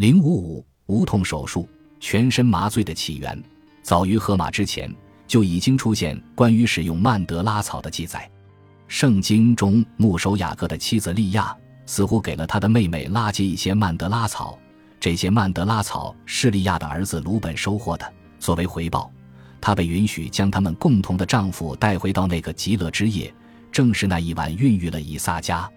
零五五无痛手术全身麻醉的起源，早于荷马之前就已经出现关于使用曼德拉草的记载。圣经中牧首雅各的妻子利亚似乎给了他的妹妹拉结一些曼德拉草，这些曼德拉草是利亚的儿子鲁本收获的。作为回报，他被允许将他们共同的丈夫带回到那个极乐之夜，正是那一晚孕育了以撒家。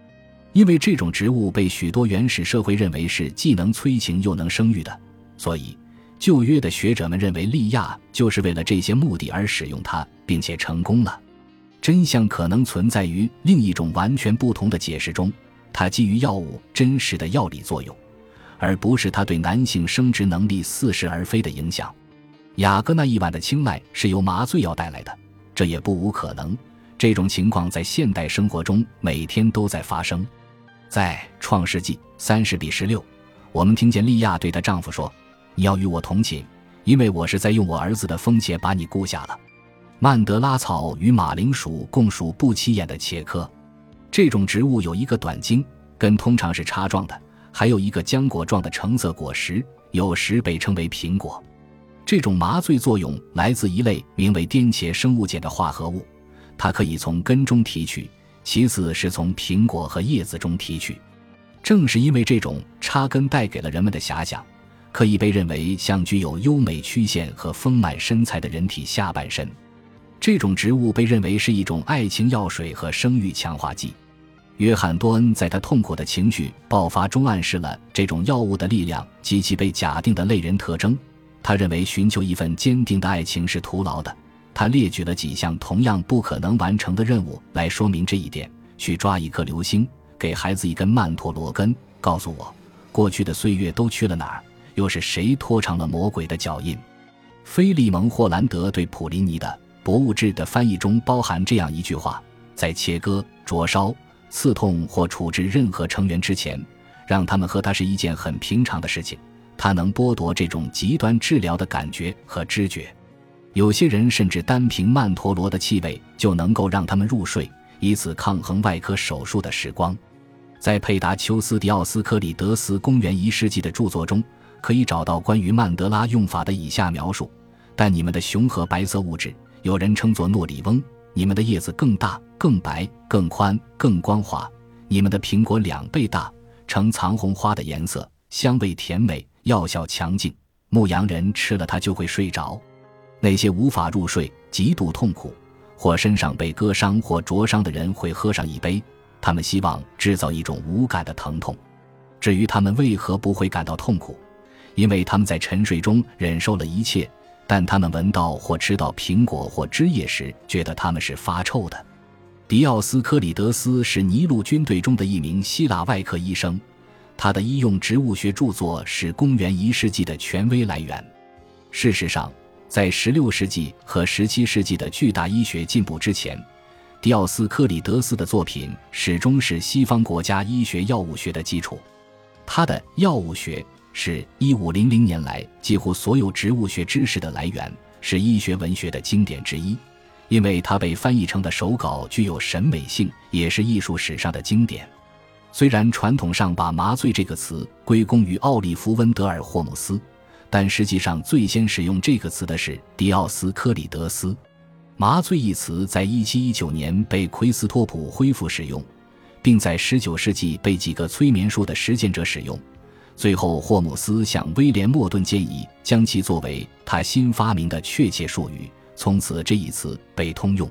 因为这种植物被许多原始社会认为是既能催情又能生育的，所以旧约的学者们认为利亚就是为了这些目的而使用它，并且成功了。真相可能存在于另一种完全不同的解释中，它基于药物真实的药理作用，而不是它对男性生殖能力似是而非的影响。雅各那一晚的青睐是由麻醉药带来的，这也不无可能。这种情况在现代生活中每天都在发生。在创世纪三十比十六，我们听见利亚对她丈夫说：“你要与我同寝，因为我是在用我儿子的风切把你雇下了。”曼德拉草与马铃薯共属不起眼的茄科，这种植物有一个短茎，根通常是叉状的，还有一个浆果状的橙色果实，有时被称为苹果。这种麻醉作用来自一类名为颠茄生物碱的化合物，它可以从根中提取。其次是从苹果和叶子中提取，正是因为这种插根带给了人们的遐想，可以被认为像具有优美曲线和丰满身材的人体下半身。这种植物被认为是一种爱情药水和生育强化剂。约翰多恩在他痛苦的情绪爆发中暗示了这种药物的力量及其被假定的类人特征。他认为寻求一份坚定的爱情是徒劳的。他列举了几项同样不可能完成的任务来说明这一点：去抓一颗流星，给孩子一根曼陀罗根，告诉我过去的岁月都去了哪儿，又是谁拖长了魔鬼的脚印。菲利蒙·霍兰德对普林尼的《博物志》的翻译中包含这样一句话：在切割、灼烧、刺痛或处置任何成员之前，让他们和他是一件很平常的事情。他能剥夺这种极端治疗的感觉和知觉。有些人甚至单凭曼陀罗的气味就能够让他们入睡，以此抗衡外科手术的时光。在佩达丘斯迪奥斯科里德斯公元一世纪的著作中，可以找到关于曼德拉用法的以下描述：但你们的雄和白色物质，有人称作诺里翁，你们的叶子更大、更白、更宽、更光滑；你们的苹果两倍大，呈藏红花的颜色，香味甜美，药效强劲。牧羊人吃了它就会睡着。那些无法入睡、极度痛苦，或身上被割伤或灼伤的人会喝上一杯，他们希望制造一种无感的疼痛。至于他们为何不会感到痛苦，因为他们在沉睡中忍受了一切，但他们闻到或吃到苹果或汁液时，觉得他们是发臭的。迪奥斯科里德斯是尼禄军队中的一名希腊外科医生，他的医用植物学著作是公元一世纪的权威来源。事实上。在16世纪和17世纪的巨大医学进步之前，迪奥斯科里德斯的作品始终是西方国家医学药物学的基础。他的药物学是1500年来几乎所有植物学知识的来源，是医学文学的经典之一，因为它被翻译成的手稿具有审美性，也是艺术史上的经典。虽然传统上把“麻醉”这个词归功于奥利弗·温德尔·霍姆斯。但实际上，最先使用这个词的是迪奥斯科里德斯。麻醉一词在1719年被奎斯托普恢复使用，并在19世纪被几个催眠术的实践者使用。最后，霍姆斯向威廉莫顿建议将其作为他新发明的确切术语，从此这一词被通用。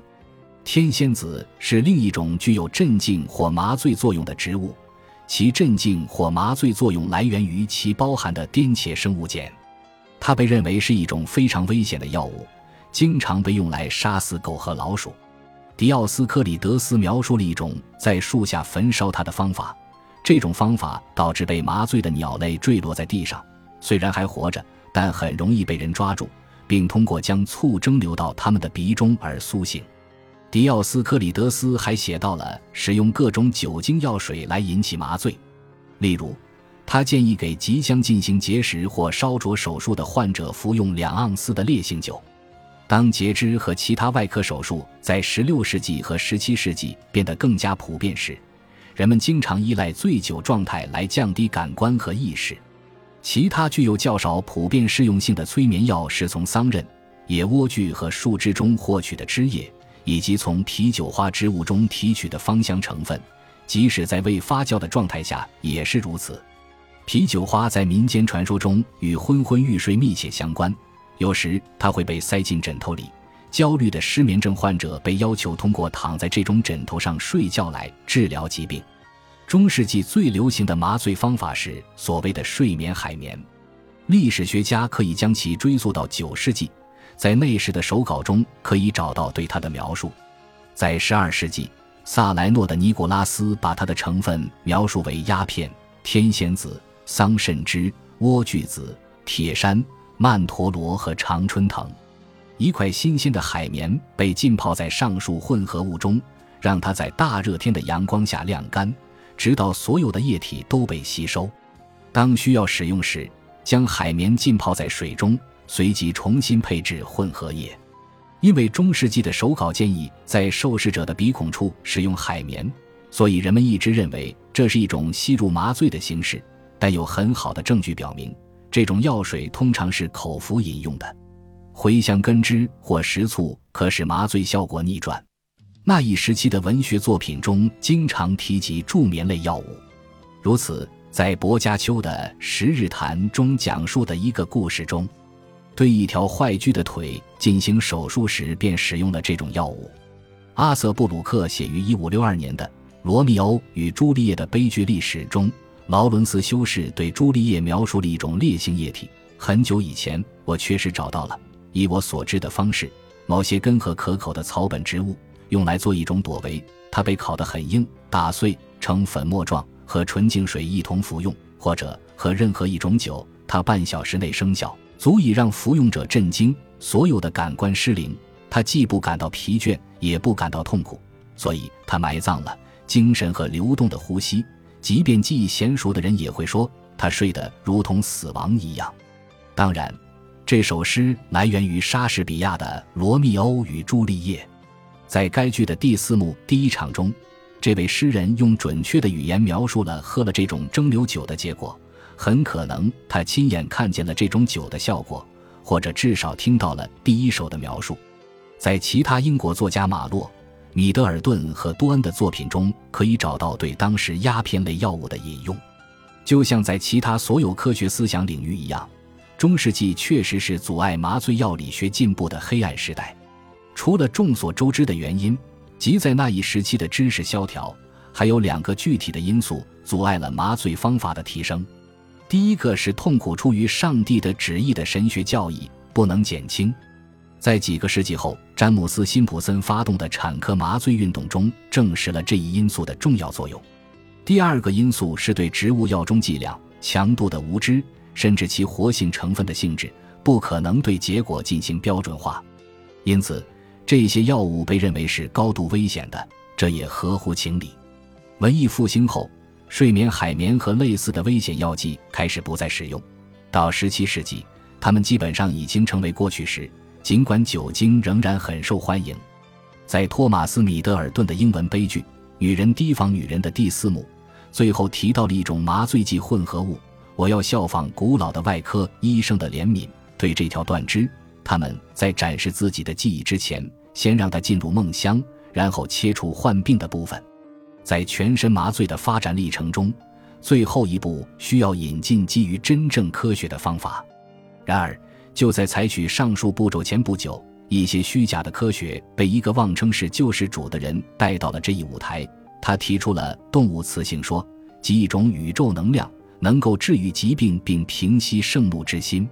天仙子是另一种具有镇静或麻醉作用的植物，其镇静或麻醉作用来源于其包含的颠茄生物碱。它被认为是一种非常危险的药物，经常被用来杀死狗和老鼠。迪奥斯科里德斯描述了一种在树下焚烧它的方法，这种方法导致被麻醉的鸟类坠落在地上，虽然还活着，但很容易被人抓住，并通过将醋蒸馏到他们的鼻中而苏醒。迪奥斯科里德斯还写到了使用各种酒精药水来引起麻醉，例如。他建议给即将进行结石或烧灼手术的患者服用两盎司的烈性酒。当截肢和其他外科手术在16世纪和17世纪变得更加普遍时，人们经常依赖醉酒状态来降低感官和意识。其他具有较少普遍适用性的催眠药是从桑葚、野莴苣和树枝中获取的汁液，以及从啤酒花植物中提取的芳香成分，即使在未发酵的状态下也是如此。啤酒花在民间传说中与昏昏欲睡密切相关，有时它会被塞进枕头里。焦虑的失眠症患者被要求通过躺在这种枕头上睡觉来治疗疾病。中世纪最流行的麻醉方法是所谓的睡眠海绵，历史学家可以将其追溯到九世纪，在那时的手稿中可以找到对它的描述。在十二世纪，萨莱诺的尼古拉斯把它的成分描述为鸦片、天仙子、桑葚汁、莴苣子、铁杉、曼陀罗和常春藤。一块新鲜的海绵被浸泡在上述混合物中，让它在大热天的阳光下晾干，直到所有的液体都被吸收。当需要使用时，将海绵浸泡在水中，随即重新配置混合液。因为中世纪的手稿建议在受试者的鼻孔处使用海绵，所以人们一直认为这是一种吸入麻醉的形式。但有很好的证据表明，这种药水通常是口服饮用的。茴香根汁或食醋可使麻醉效果逆转。那一时期的文学作品中经常提及助眠类药物，如此，在薄伽丘的《十日谈》中讲述的一个故事中，对一条坏疽的腿进行手术时便使用了这种药物。阿瑟·布鲁克写于1562年的《罗密欧与朱丽叶的悲剧历史》中，劳伦斯修士对朱丽叶描述了一种烈性液体。很久以前，我确实找到了。以我所知的方式，某些根和可口的草本植物用来做一种朵维，它被烤得很硬，打碎成粉末状，和纯净水一同服用，或者和任何一种酒，它半小时内生效，足以让服用者震惊，所有的感官失灵。他既不感到疲倦，也不感到痛苦，所以他埋葬了精神和流动的呼吸。即便记忆娴熟的人也会说，他睡得如同死亡一样。当然。这首诗来源于莎士比亚的《罗密欧与朱丽叶》。在该剧的第四幕第一场中，这位诗人用准确的语言描述了喝了这种蒸馏酒的结果。很可能他亲眼看见了这种酒的效果，或者至少听到了第一手的描述。在其他英国作家马洛、米德尔顿和多恩的作品中，可以找到对当时鸦片类药物的引用，就像在其他所有科学思想领域一样。中世纪确实是阻碍麻醉药理学进步的黑暗时代。除了众所周知的原因，即在那一时期的知识萧条，还有两个具体的因素阻碍了麻醉方法的提升。第一个是痛苦出于上帝的旨意的神学教义不能减轻。在几个世纪后，詹姆斯·辛普森发动的产科麻醉运动中证实了这一因素的重要作用。第二个因素是对植物药中剂量、强度的无知。甚至其活性成分的性质不可能对结果进行标准化，因此这些药物被认为是高度危险的，这也合乎情理。文艺复兴后，睡眠海绵和类似的危险药剂开始不再使用。到17世纪，它们基本上已经成为过去时，尽管酒精仍然很受欢迎。在托马斯·米德尔顿的英文悲剧《女人提防女人》的第四幕，最后提到了一种麻醉剂混合物。我要效仿古老的外科医生的怜悯，对这条断肢，他们在展示自己的记忆之前，先让它进入梦乡，然后切除患病的部分。在全身麻醉的发展历程中，最后一步需要引进基于真正科学的方法。然而，就在采取上述步骤前不久，一些虚假的科学被一个妄称是救世主的人带到了这一舞台。他提出了动物雌性说，即一种宇宙能量。能够治愈疾病并平息盛怒之心，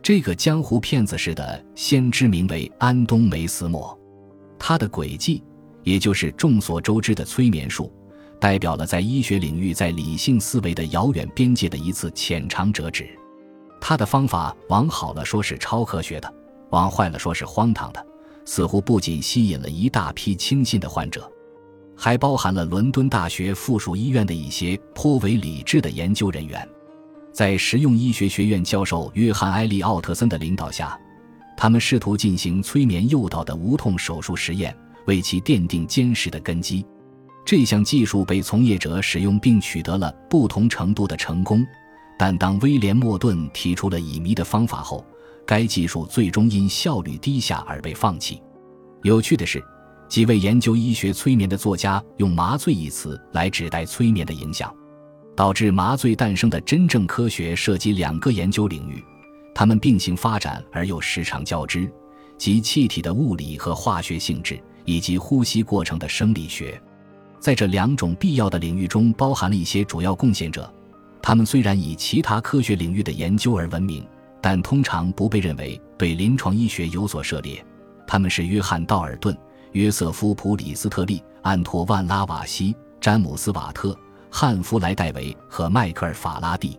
这个江湖骗子似的先知名为安东·梅斯莫，他的诡计，也就是众所周知的催眠术，代表了在医学领域在理性思维的遥远边界的一次浅尝辄止。他的方法往好了说是超科学的，往坏了说是荒唐的，似乎不仅吸引了一大批轻信的患者。还包含了伦敦大学附属医院的一些颇为理智的研究人员，在实用医学学院教授约翰·埃利奥特森的领导下，他们试图进行催眠诱导的无痛手术实验，为其奠定坚实的根基。这项技术被从业者使用并取得了不同程度的成功，但当威廉·莫顿提出了乙醚的方法后，该技术最终因效率低下而被放弃。有趣的是，几位研究医学催眠的作家用“麻醉”一词来指代催眠的影响，导致麻醉诞生的真正科学涉及两个研究领域，它们并行发展而又时常交织，即气体的物理和化学性质以及呼吸过程的生理学。在这两种必要的领域中，包含了一些主要贡献者。他们虽然以其他科学领域的研究而闻名，但通常不被认为对临床医学有所涉猎。他们是约翰·道尔顿、约瑟夫·普里斯特利、安托万·拉瓦锡、詹姆斯·瓦特、汉弗莱戴维和迈克尔·法拉第。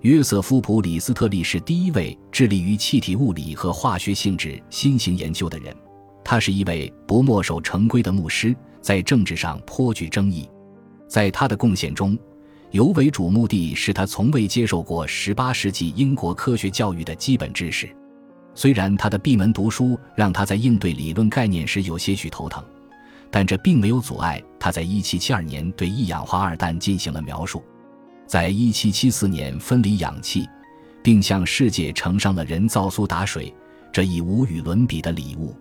约瑟夫·普里斯特利是第一位致力于气体物理和化学性质新型研究的人。他是一位不墨守成规的牧师，在政治上颇具争议。在他的贡献中，尤为瞩目的是，他从未接受过18世纪英国科学教育的基本知识。虽然他的闭门读书让他在应对理论概念时有些许头疼，但这并没有阻碍他在1772年对一氧化二氮进行了描述，在1774年分离氧气，并向世界呈上了人造苏打水这一无与伦比的礼物。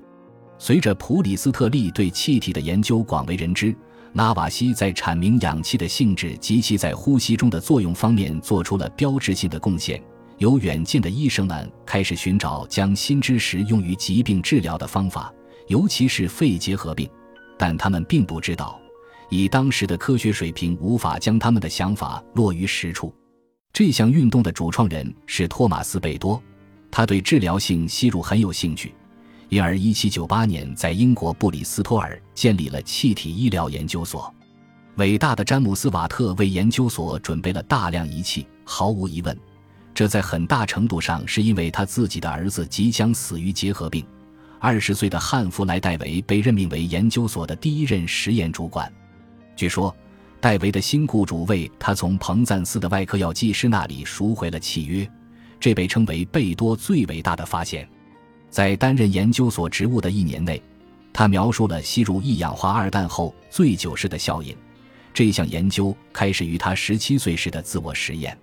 随着普里斯特利对气体的研究广为人知。拉瓦锡在阐明氧气的性质及其在呼吸中的作用方面做出了标志性的贡献。有远见的医生们开始寻找将新知识用于疾病治疗的方法，尤其是肺结核病。但他们并不知道，以当时的科学水平无法将他们的想法落于实处。这项运动的主创人是托马斯·贝多，他对治疗性吸入很有兴趣。因而，1798年在英国布里斯托尔建立了气体医疗研究所。伟大的詹姆斯·瓦特为研究所准备了大量仪器。毫无疑问，这在很大程度上是因为他自己的儿子即将死于结核病。二十岁的汉弗莱戴维被任命为研究所的第一任实验主管。据说，戴维的新雇主为他从彭赞斯的外科药剂师那里赎回了契约，这被称为贝多最伟大的发现。在担任研究所职务的一年内，他描述了吸入一氧化二氮后醉酒时的效应。这项研究开始于他十七岁时的自我实验。